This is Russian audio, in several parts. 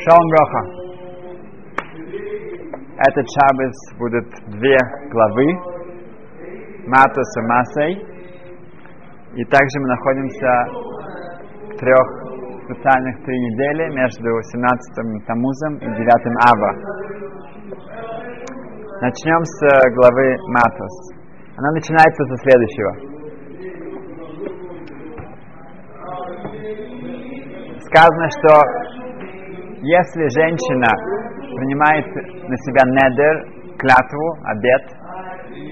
Шалом Броха. Этот шаббат будут две главы, Матус и Масей. И также мы находимся в трех специальных три недели между 17 Тамузом и 9 Ава. Начнем с главы Матус. Она начинается со следующего. Сказано, что если женщина принимает на себя недер, клятву, обед,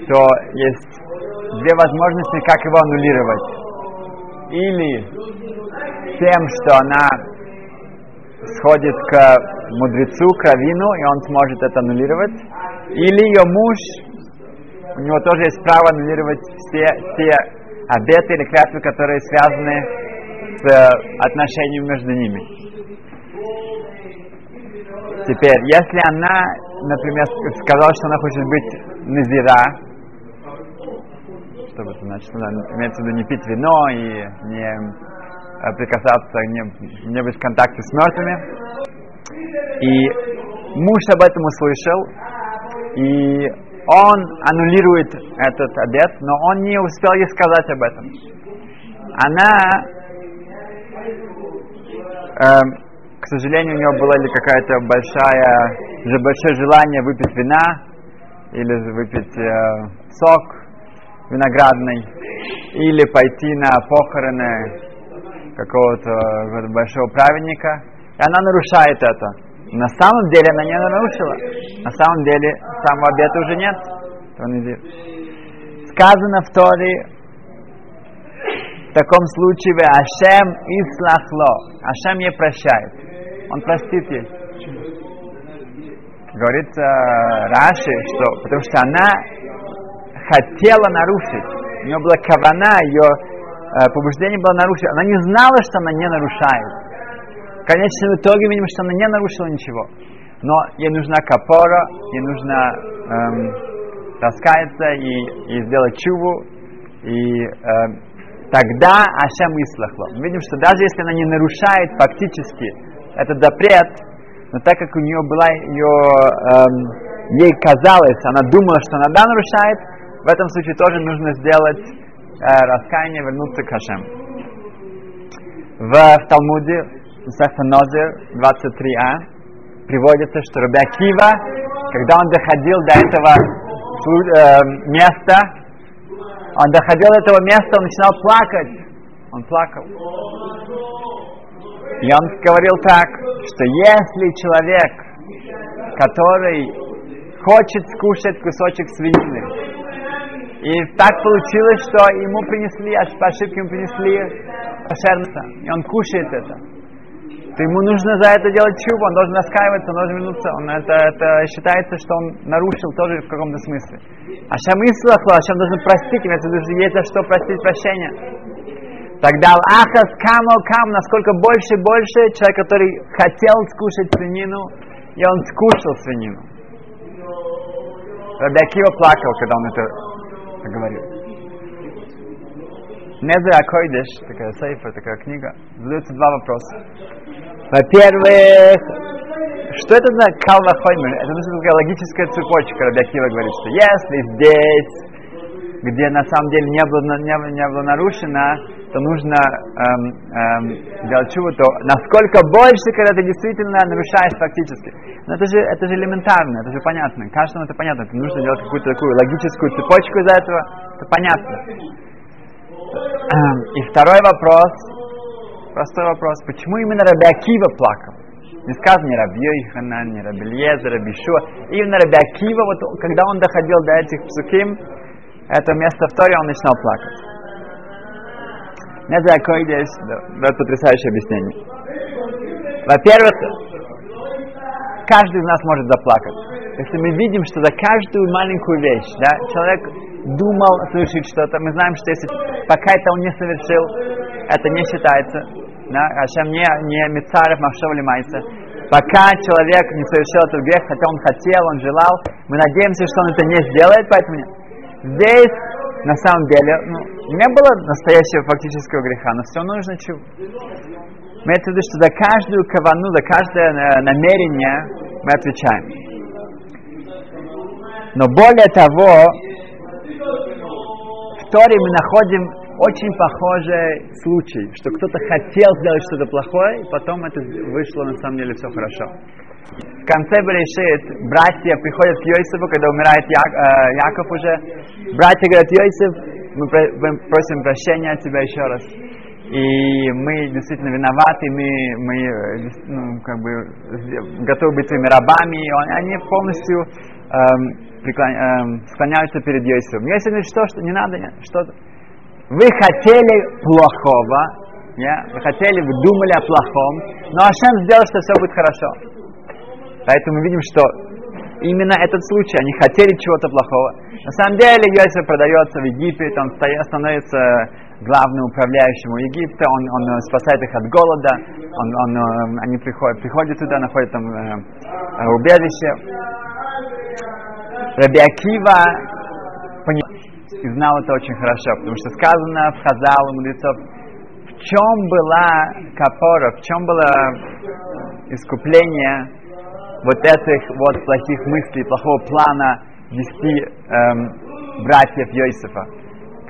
то есть две возможности, как его аннулировать. Или тем, что она сходит к мудрецу, к равину, и он сможет это аннулировать. Или ее муж, у него тоже есть право аннулировать все те обеты или клятвы, которые связаны с отношением между ними. Теперь, если она, например, сказала, что она хочет быть назира, что это значит? Она имеется в виду не пить вино и не э, прикасаться, не, не быть в контакте с мертвыми. И муж об этом услышал, и он аннулирует этот обед, но он не успел ей сказать об этом. Она э, сожалению, у него было ли какая-то большая, большое желание выпить вина или выпить э, сок виноградный, или пойти на похороны какого-то большого праведника, и она нарушает это. На самом деле она не нарушила. На самом деле самого обета уже нет. Сказано в Торе, в таком случае Ашем ислахло. Ашем ей прощает он простит ей. Говорится Раши, что потому что она хотела нарушить. У нее была кавана, ее э, побуждение было нарушить. Она не знала, что она не нарушает. В конечном итоге, видимо, что она не нарушила ничего. Но ей нужна капора, ей нужно эм, раскаяться и, и сделать чуву, и э, тогда Ашем ислахло. Мы видим, что даже если она не нарушает фактически этот запрет, но так как у нее была ее, эм, ей казалось, она думала, что она да нарушает, в этом случае тоже нужно сделать э, раскаяние, вернуться к Хашем. В, в Талмуде, Сефа Нозер 23а, приводится, что Раби Акива, когда он доходил до этого э, места, он доходил до этого места, он начинал плакать. Он плакал. И он говорил так, что если человек, который хочет скушать кусочек свинины, и так получилось, что ему принесли, по ошибке ему принесли кошерность, и он кушает это, то ему нужно за это делать чубу, он должен раскаиваться, он должен вернуться. Он, это, это считается, что он нарушил тоже в каком-то смысле. А Шамислаху, Ашам должен простить, имеется в виду, есть за что простить прощение. Тогда Ахас камо кам, насколько больше и больше человек, который хотел скушать свинину, и он скушал свинину. Раби Акива плакал, когда он это говорил. Незер Акойдеш, такая сейфа, такая книга, задаются два вопроса. Во-первых, что это за калва хоймер? Это такая логическая цепочка, Раби Акива говорит, что если здесь где на самом деле не было, не, не было нарушено, то нужно эм, эм, делать чуву, то насколько больше, когда ты действительно нарушаешь фактически. Но это же, это же элементарно, это же понятно. Каждому это понятно. Это нужно делать какую-то такую логическую цепочку из этого. Это понятно. Эм, и второй вопрос, простой вопрос, почему именно Раби Акива плакал? Не сказано ни Раби Йоханан, ни Раби Льезер, Шуа. Именно Раби Акива, вот, когда он доходил до этих псуким, это место в Торе, он начинал плакать. Не знаю, какой здесь, это потрясающее объяснение. Во-первых, каждый из нас может заплакать. Если мы видим, что за каждую маленькую вещь, да, человек думал совершить что-то, мы знаем, что если пока это он не совершил, это не считается. Да, Ашем не, не Мицарев Махшов Лимайса. Пока человек не совершил этот грех, хотя он хотел, он желал, мы надеемся, что он это не сделает, поэтому нет. Здесь, на самом деле, ну, не было настоящего фактического греха, но все нужно чего. Имеется в виду, что за каждую кавану, за каждое э, намерение мы отвечаем. Но более того, в Торе мы находим очень похожий случай, что кто-то хотел сделать что-то плохое, и потом это вышло на самом деле все хорошо. В конце Берешит братья приходят к Йосифу, когда умирает Я, э, Яков уже. Братья говорят, Йосиф, мы, мы просим прощения от тебя еще раз и мы действительно виноваты, мы, мы ну, как бы готовы быть своими рабами, и они полностью эм, преклон, эм, склоняются перед Йосифом. Йосиф говорит, что, что не надо, что вы хотели плохого, yeah? вы хотели, вы думали о плохом, но Ашем сделал, что все будет хорошо. Поэтому мы видим, что именно этот случай, они хотели чего-то плохого. На самом деле Йосиф продается в Египет, он становится главным управляющим Египта, он, он э, спасает их от голода, он, он, э, они приходят, приходят туда, находят там э, э убежище. Раби Акива и знал это очень хорошо, потому что сказано в Хазал у мудрецов, в чем была капора, в чем было искупление вот этих вот плохих мыслей, плохого плана десяти эм, братьев Йосифа.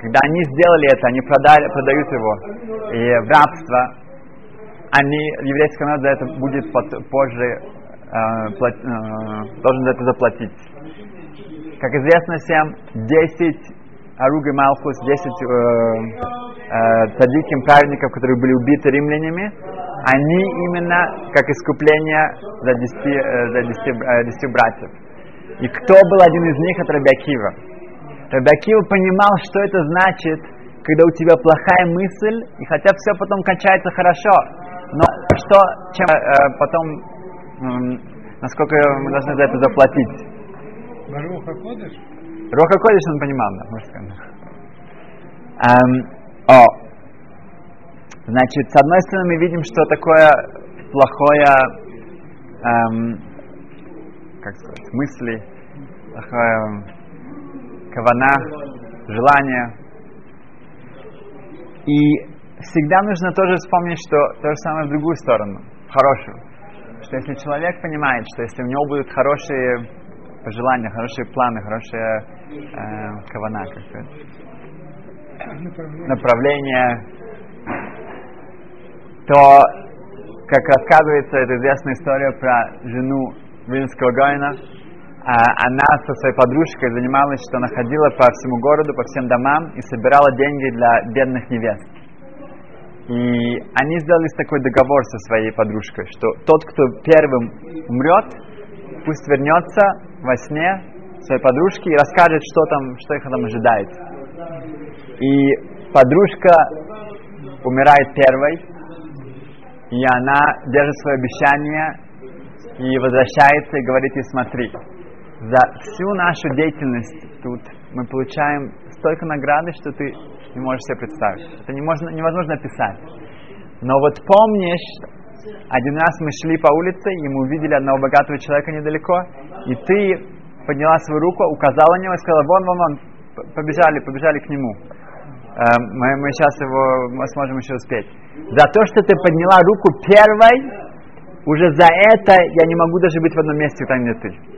Когда они сделали это, они продали, продают его и в рабство, они, еврейский народ за это будет позже э, плат, э, должен за это заплатить. Как известно всем, 10 Аруга Малхус, 10 э, э, цадиким праведников, которые были убиты римлянами, они именно как искупление за 10, э, за 10, э, 10 братьев. И кто был один из них, это Рабиакива. Рабиакива понимал, что это значит, когда у тебя плохая мысль, и хотя все потом кончается хорошо, но что, чем э, потом, э, насколько мы должны за это заплатить? Руха Кодыш? Руха Кодыш он понимал, да, можно сказать. Эм, о, значит, с одной стороны мы видим, что такое плохое, эм, как сказать, мысли, плохое кавана, желание. И всегда нужно тоже вспомнить, что то же самое в другую сторону, в хорошую. Что если человек понимает, что если у него будут хорошие пожелания, хорошие планы, хорошие э, кавана, как сказать, направление, то, как рассказывается, эта известная история про жену Вильнского Гайна, а она со своей подружкой занималась, что она ходила по всему городу, по всем домам и собирала деньги для бедных невест. И они сделали такой договор со своей подружкой, что тот, кто первым умрет, пусть вернется во сне своей подружки и расскажет, что там, что их там ожидает. И подружка умирает первой, и она держит свое обещание и возвращается и говорит ей, смотри, за всю нашу деятельность тут мы получаем столько награды, что ты не можешь себе представить. Это не можно, невозможно описать. Но вот помнишь, один раз мы шли по улице, и мы увидели одного богатого человека недалеко, и ты подняла свою руку, указала на него и сказала, вон, вон, вон, побежали, побежали к нему. Эм, мы, мы сейчас его мы сможем еще успеть. За то, что ты подняла руку первой, уже за это я не могу даже быть в одном месте, там, где ты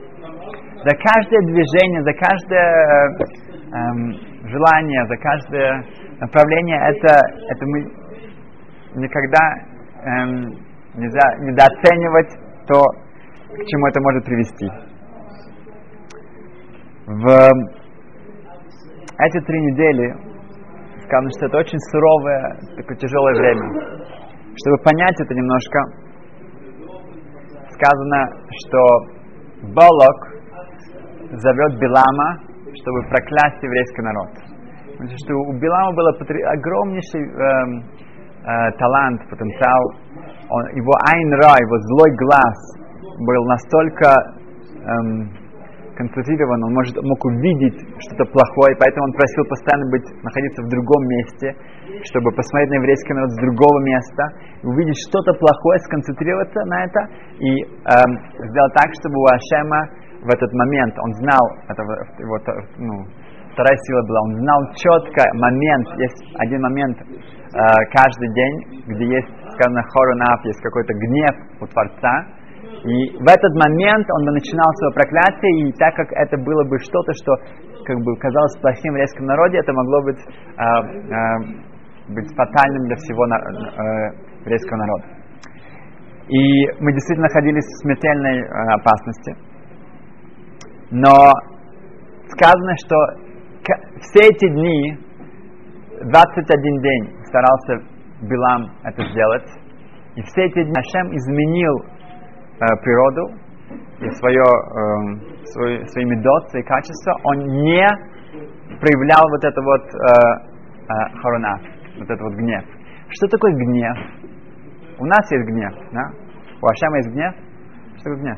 за каждое движение, за каждое эм, желание, за каждое направление, это, это мы никогда эм, нельзя недооценивать то, к чему это может привести. В эти три недели сказано, что это очень суровое, такое тяжелое время. Чтобы понять это немножко, сказано, что Балок, зовет Билама, чтобы проклясть еврейский народ. Потому что у Билама был огромнейший э, э, талант, потенциал. Он, его айн-ра, его злой глаз был настолько эм, концентрирован, он может, мог увидеть что-то плохое, поэтому он просил постоянно быть, находиться в другом месте, чтобы посмотреть на еврейский народ с другого места, увидеть что-то плохое, сконцентрироваться на это и эм, сделать так, чтобы у Ашема в этот момент, он знал, это его, ну, вторая сила была, он знал четко момент, есть один момент э, каждый день, где есть сказано хоронав, есть какой-то гнев у Творца, и в этот момент он бы начинал свое проклятие, и так как это было бы что-то, что как бы казалось плохим в еврейском народе, это могло быть, э, э, быть фатальным для всего на, э, еврейского народа. И мы действительно находились в смертельной э, опасности. Но сказано, что все эти дни, 21 день старался Билам это сделать, и все эти дни Ашем изменил природу и свое, э, свой, свои медот, свои качества, он не проявлял вот это вот э, э, хорона, вот это вот гнев. Что такое гнев? У нас есть гнев, да? У Ашема есть гнев? Что такое гнев?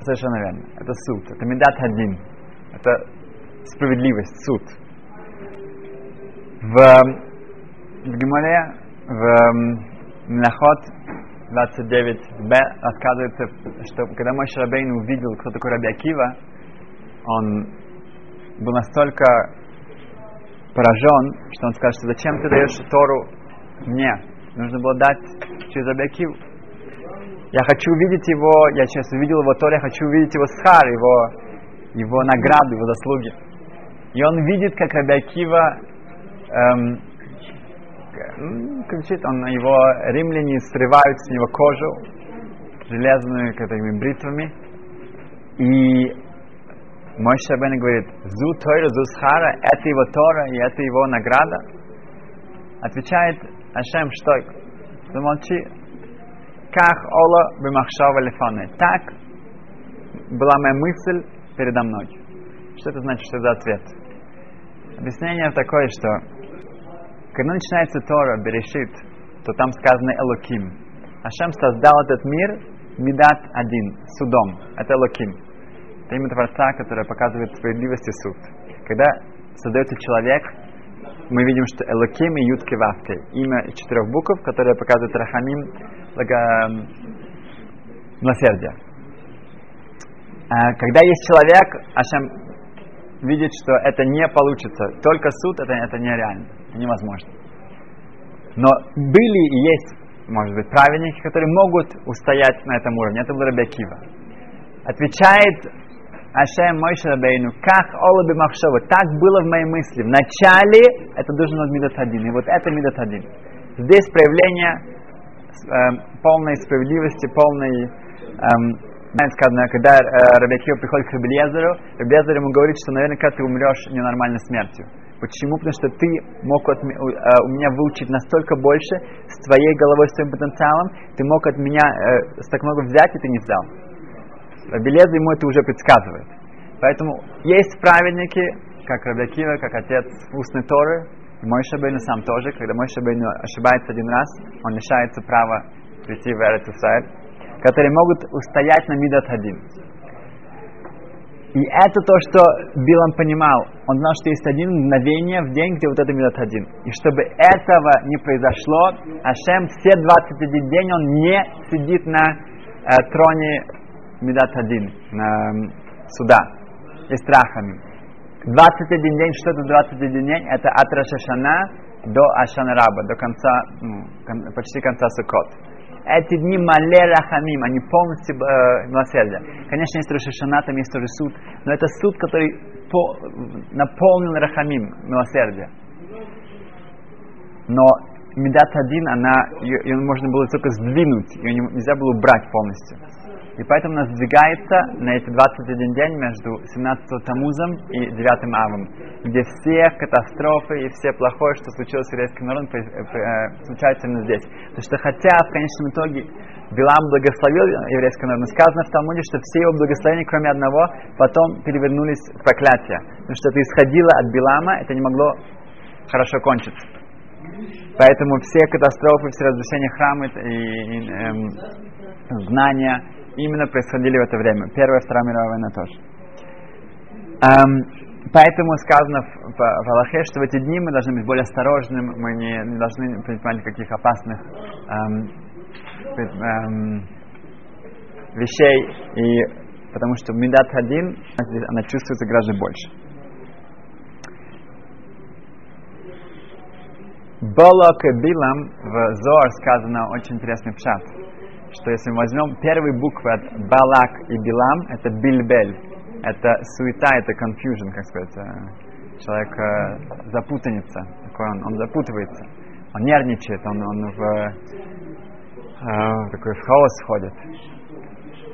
Совершенно верно. Это суд. Это медат один. Это справедливость, суд. В, в Гимале, в Минахот 29b рассказывается, что когда мой Шарабейн увидел, кто такой Раби Акива, он был настолько поражен, что он сказал, что зачем ты даешь Тору мне? Нужно было дать через Раби Акиву. Я хочу увидеть его, я сейчас увидел его Торе, я хочу увидеть его схар, его, его награду, его заслуги. И он видит, как Раби Акива эм, кричит, он, его римляне срывают с него кожу железными такими бритвами. И мой Шабен говорит, зу Тойра, зу Схара, это его Тора и это его награда. Отвечает Ашем, что замолчи, как Ола бимахшава лефаны. Так была моя мысль передо мной. Что это значит, что это ответ? Объяснение такое, что когда начинается Тора, Берешит, то там сказано Элоким. Ашем создал этот мир Медат один, судом. Это Элоким. Это имя Творца, которое показывает справедливость и суд. Когда создается человек, мы видим, что Элоким и Ютки Вавки. Имя четырех букв, которые показывают Рахамим, благо... милосердие. А, когда есть человек, Ашем видит, что это не получится. Только суд это, это нереально, невозможно. Но были и есть, может быть, праведники, которые могут устоять на этом уровне. Это был Рабиакива. Отвечает Ашем Мойша Рабейну, как Олаби Махшова, так было в моей мысли. Вначале это должен быть Мидат один, и вот это Мидат один. Здесь проявление э, полной справедливости, полной э, когда э, Рабиакива приходит к Рабелезеру, Рабелезер ему говорит, что наверняка ты умрешь ненормальной смертью. Почему? Потому что ты мог от, э, у меня выучить настолько больше с твоей головой, с твоим потенциалом, ты мог от меня э, так много взять, и ты не взял. Рабелезер ему это уже предсказывает. Поэтому есть праведники, как Рабиакива, как отец устной Торы, и мой Шабейну сам тоже, когда мой Шабейну ошибается один раз, он лишается права прийти в Эрет которые могут устоять на Мидат один. И это то, что Билам понимал. Он знал, что есть один мгновение в день, где вот это Мидат один. И чтобы этого не произошло, Ашем все 21 день он не сидит на э, троне Мидат один, э, суда. Есть рахами. 21 день, что это 21 день? Это от Рашашана до Ашанараба, до конца, ну, кон, почти конца Сукот эти дни мале рахамим, они полностью э, милосердия. Конечно, есть Рошашана, там есть тоже суд, но это суд, который по, наполнен рахамим, милосердие. Но Медат один, она, ее, ее можно было только сдвинуть, ее нельзя было убрать полностью. И поэтому нас сдвигается на эти 21 день между 17 Тамузом и 9 Авом, где все катастрофы и все плохое, что случилось с еврейским народом, э, случается именно здесь. Потому что хотя в конечном итоге Билам благословил еврейский народ, но сказано в Талмуде, что все его благословения, кроме одного, потом перевернулись в проклятие. Потому что это исходило от Билама, это не могло хорошо кончиться. Поэтому все катастрофы, все разрушения храма и, и эм, знания именно происходили в это время. Первая Вторая мировая война тоже. Um, поэтому сказано в, в, в Аллахе, что в эти дни мы должны быть более осторожными, мы не, не должны принимать никаких опасных um, um, вещей, и, потому что Медат один, она чувствуется гораздо больше. Болок и Билам в Зор сказано очень интересный пшат, что если мы возьмем первые буквы от Балак и Билам, это Бильбель, это суета, это confusion, как сказать, э, человек э, запутанится, такой он, он запутывается, он нервничает, он, он в э, такой в хаос входит.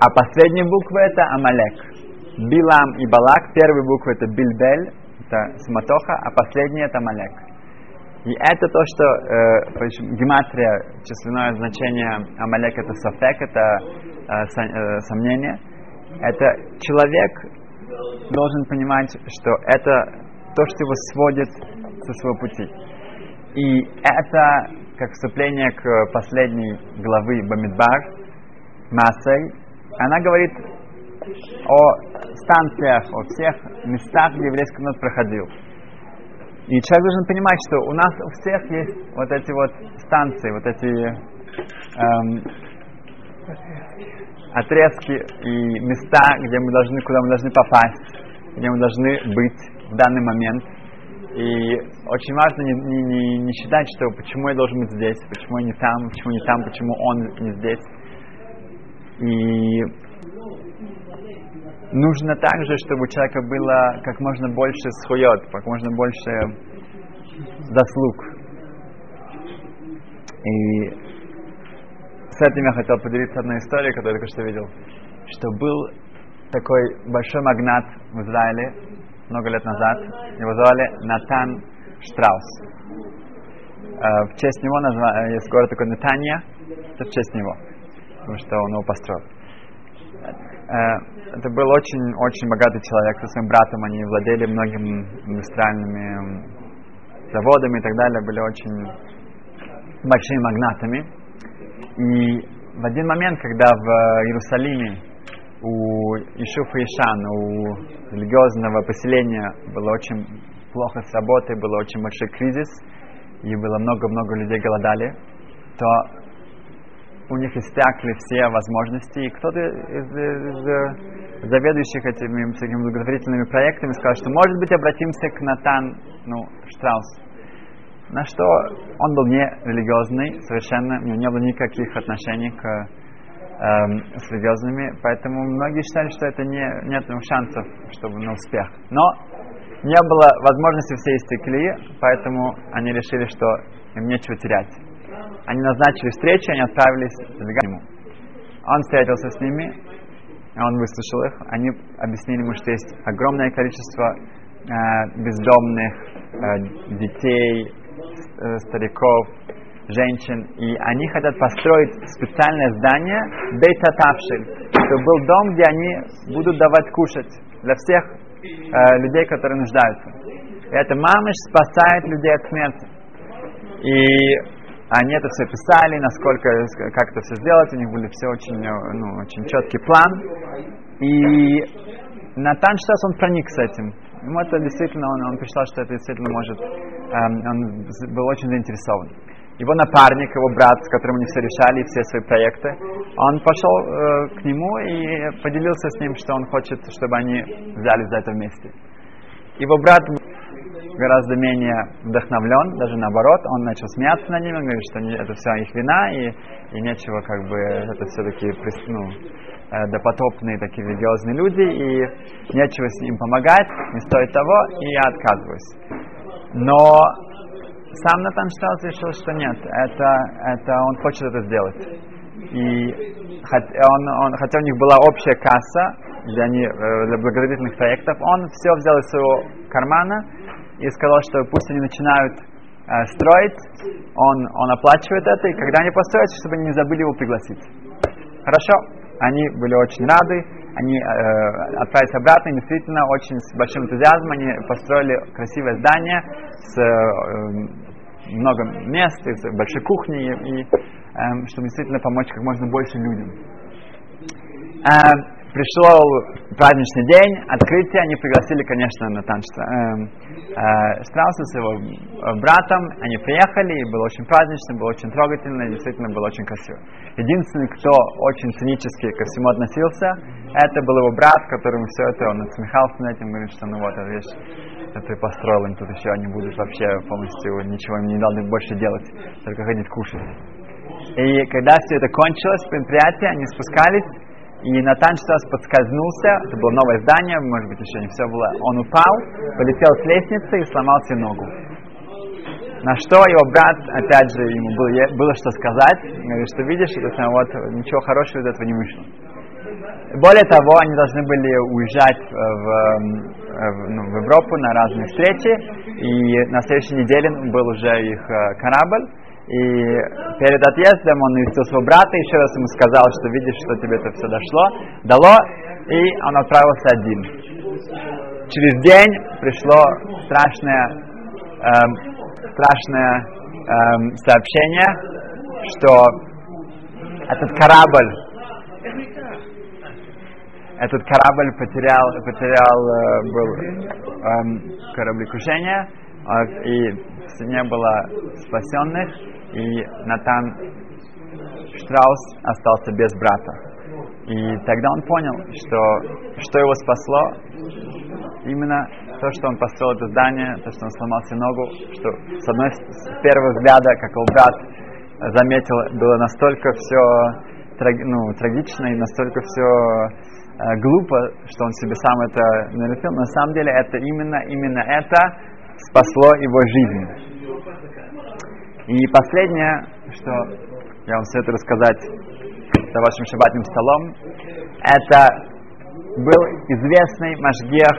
А последние буквы это Амалек. Билам и Балак, первые буквы это Бильбель, это Сматоха, а последние это Амалек. И это то, что э, гематрия, численное значение Амалек это софек, это э, э, сомнение. Это человек должен понимать, что это то, что его сводит со своего пути. И это, как вступление к последней главы Бамидбар, Масой, она говорит о станциях, о всех местах, где еврейский народ проходил. И человек должен понимать, что у нас у всех есть вот эти вот станции, вот эти эм, отрезки и места, где мы должны, куда мы должны попасть, где мы должны быть в данный момент. И очень важно не, не, не, не считать, что почему я должен быть здесь, почему я не там, почему не там, почему он не здесь. И нужно также, чтобы у человека было как можно больше схует, как можно больше заслуг. И с этим я хотел поделиться одной историей, которую я только что видел. Что был такой большой магнат в Израиле много лет назад. Его звали Натан Штраус. Э, в честь него назва... Э, есть город такой Нетания. Это в честь него. Потому что он его построил. Э, это был очень-очень богатый человек. Со своим братом они владели многими индустриальными заводами и так далее. Были очень большими магнатами. И в один момент, когда в Иерусалиме у Ишуфа Ишан, у религиозного поселения было очень плохо с работой, был очень большой кризис, и было много-много людей голодали, то у них истякли все возможности, и кто-то из, из заведующих этими всякими благотворительными проектами сказал, что может быть обратимся к Натан, ну, Штраус. На что он был не религиозный, совершенно, у него не было никаких отношений к эм, с религиозными, поэтому многие считали, что это не, нет ну, шансов, чтобы на успех. Но не было возможности все истекли, поэтому они решили, что им нечего терять. Они назначили встречу, они отправились к нему. Он встретился с ними, он выслушал их, они объяснили ему, что есть огромное количество э, бездомных э, детей, э, стариков, женщин, и они хотят построить специальное здание Бейтатавшель, чтобы был дом, где они будут давать кушать для всех э, людей, которые нуждаются. И это мамыш спасает людей от смерти. И они это все писали, насколько, как это все сделать, у них были все очень, ну, очень четкий план. И Натан сейчас он проник с этим. Ему это действительно, он, он посчитал, что это действительно может, эм, он был очень заинтересован его напарник, его брат, с которым они все решали, все свои проекты, он пошел э, к нему и поделился с ним, что он хочет, чтобы они взялись за это вместе. Его брат гораздо менее вдохновлен, даже наоборот, он начал смеяться над ними, он говорит, что это все их вина, и, и нечего, как бы, это все такие, ну, э, допотопные такие религиозные люди, и нечего с ним помогать, не стоит того, и я отказываюсь. Но сам Натан Штраус решил, что нет, это, это он хочет это сделать. И он, он, хотя у них была общая касса для, они, э, для благотворительных проектов, он все взял из своего кармана и сказал, что пусть они начинают э, строить, он, он оплачивает это, и когда они построят, чтобы они не забыли его пригласить. Хорошо, они были очень рады, они э, отправились обратно, и действительно очень с большим энтузиазмом они построили красивое здание с э, много мест, с большой кухней, и, и э, чтобы действительно помочь как можно больше людям. Э, пришел праздничный день, открытие, они пригласили, конечно, Натан Штра, э, э, Штрауса с его э, братом, они приехали, и было очень празднично, было очень трогательно, и действительно было очень красиво. Единственный, кто очень цинически ко всему относился, это был его брат, которому все это, он отсмехался над этим, говорит, что ну вот, вещь, это ты построил им тут еще, они будут вообще полностью, ничего им не должны больше делать, только ходить кушать. И когда все это кончилось, предприятие, они спускались, и Натан раз подскользнулся, это было новое здание, может быть, еще не все было. Он упал, полетел с лестницы и сломал себе ногу. На что его брат, опять же, ему было, было что сказать, говорит, что видишь, это, вот, ничего хорошего из этого не вышло. Более того, они должны были уезжать в, в, ну, в Европу на разные встречи, и на следующей неделе был уже их э, корабль, и перед отъездом он навестил своего брата, еще раз ему сказал, что видишь, что тебе это все дошло, дало, и он отправился один. Через день пришло страшное, эм, страшное эм, сообщение, что этот корабль, этот корабль потерял, потерял э, был эм, кораблекрушение, э, и не было спасенных, и Натан Штраус остался без брата. И тогда он понял, что, что его спасло, именно то, что он построил это здание, то, что он сломал себе ногу, что с одной с первого взгляда, как его брат заметил, было настолько все траг, ну, трагично и настолько все э, глупо, что он себе сам это нарисовал. На самом деле это именно, именно это спасло его жизнь. И последнее, что я вам советую рассказать за вашим шабатным столом, это был известный Машгех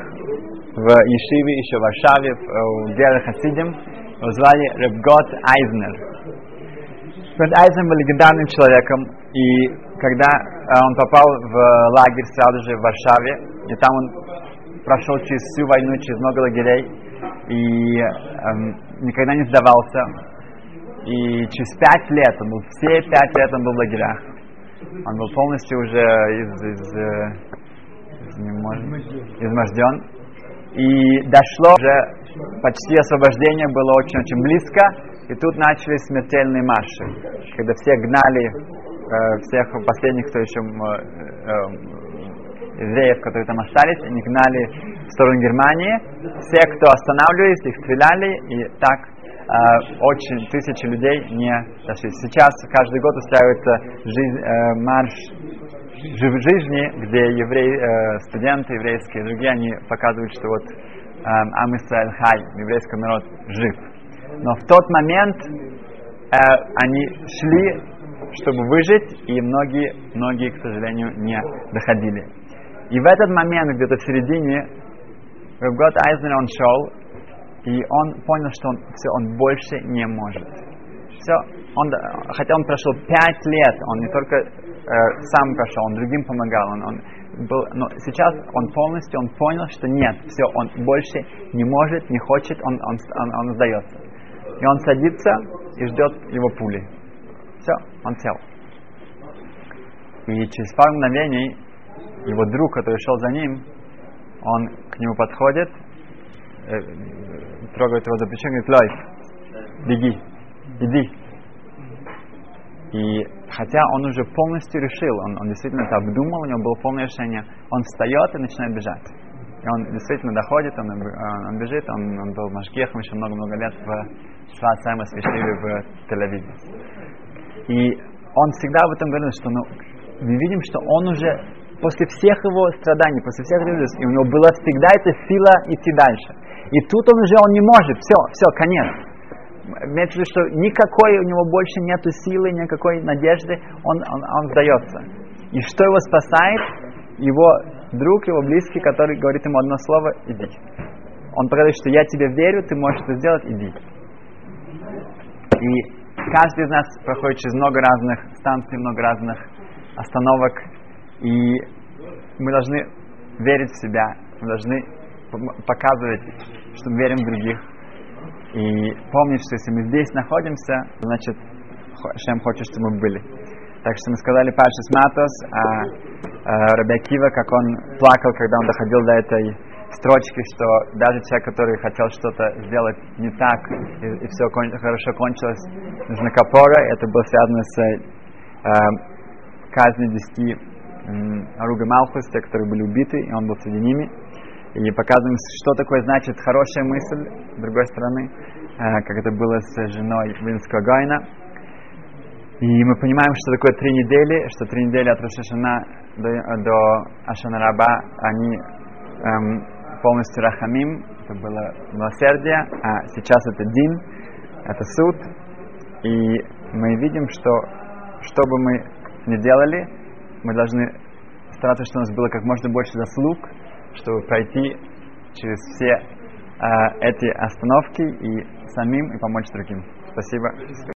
в Ешиве, еще в Варшаве, в Гера Хасидим, его звали Ребгот Айзнер. Ребгот Айзнер был легендарным человеком, и когда он попал в лагерь сразу же в Варшаве, и там он прошел через всю войну, через много лагерей, и эм, никогда не сдавался, и через пять лет, он был все пять лет он был в лагерях. Он был полностью уже из, из, э, из, из изможден. И дошло уже почти освобождение было очень-очень близко. И тут начались смертельные марши, когда все гнали э, всех последних, кто еще э, э, евреев, которые там остались, они гнали в сторону Германии. Все, кто останавливались, их стреляли, и так очень тысячи людей не дошли. Сейчас каждый год устраивается жизнь, э, марш жив жизни, где евреи, э, студенты еврейские другие, они показывают, что вот э, Ам Исраэль Хай, еврейский народ жив. Но в тот момент э, они шли, чтобы выжить, и многие, многие, к сожалению, не доходили. И в этот момент, где-то в середине, в год Айзнер он шел, и он понял, что он, все, он больше не может. Все, он, хотя он прошел пять лет, он не только э, сам прошел, он другим помогал, он, он был, но сейчас он полностью, он понял, что нет, все, он больше не может, не хочет, он, он, он, он сдается. И он садится и ждет его пули. Все, он сел. И через пару мгновений его друг, который шел за ним, он к нему подходит, э, трогает его за плечо и говорит, Лайф, беги, иди. И хотя он уже полностью решил, он, он действительно это обдумал, у него было полное решение, он встает и начинает бежать. И он действительно доходит, он, он бежит, он, он был Машгехом еще много-много лет в Шварцайме Свящеве в Тель-Авиве. И он всегда об этом говорил, что ну, мы видим, что он уже после всех его страданий, после всех и у него была всегда эта сила идти дальше. И тут он уже он не может, все, все, конец. Имеется что никакой у него больше нет силы, никакой надежды, он, он, он сдается. И что его спасает? Его друг, его близкий, который говорит ему одно слово, иди. Он говорит, что я тебе верю, ты можешь это сделать, иди. И каждый из нас проходит через много разных станций, много разных остановок, и мы должны верить в себя, мы должны показывать, что мы верим в других. И помнить, что если мы здесь находимся, значит, Шем хочет, чтобы мы были. Так что мы сказали Пашис Матос о, Рабиакива, как он плакал, когда он доходил до этой строчки, что даже человек, который хотел что-то сделать не так, и, и все кон, хорошо кончилось, нужно капора, это было связано с э, казнью десяти э, Аруга Малхус, которые были убиты, и он был среди ними. И показываем, что такое значит хорошая мысль, с другой стороны, э, как это было с женой Винского Гайна. И мы понимаем, что такое три недели, что три недели от Рошашана до, до Ашанараба, они эм, полностью рахамим, это было милосердие, а сейчас это дин, это суд. И мы видим, что что бы мы ни делали, мы должны стараться, чтобы у нас было как можно больше заслуг, чтобы пройти через все э, эти остановки и самим и помочь другим. Спасибо.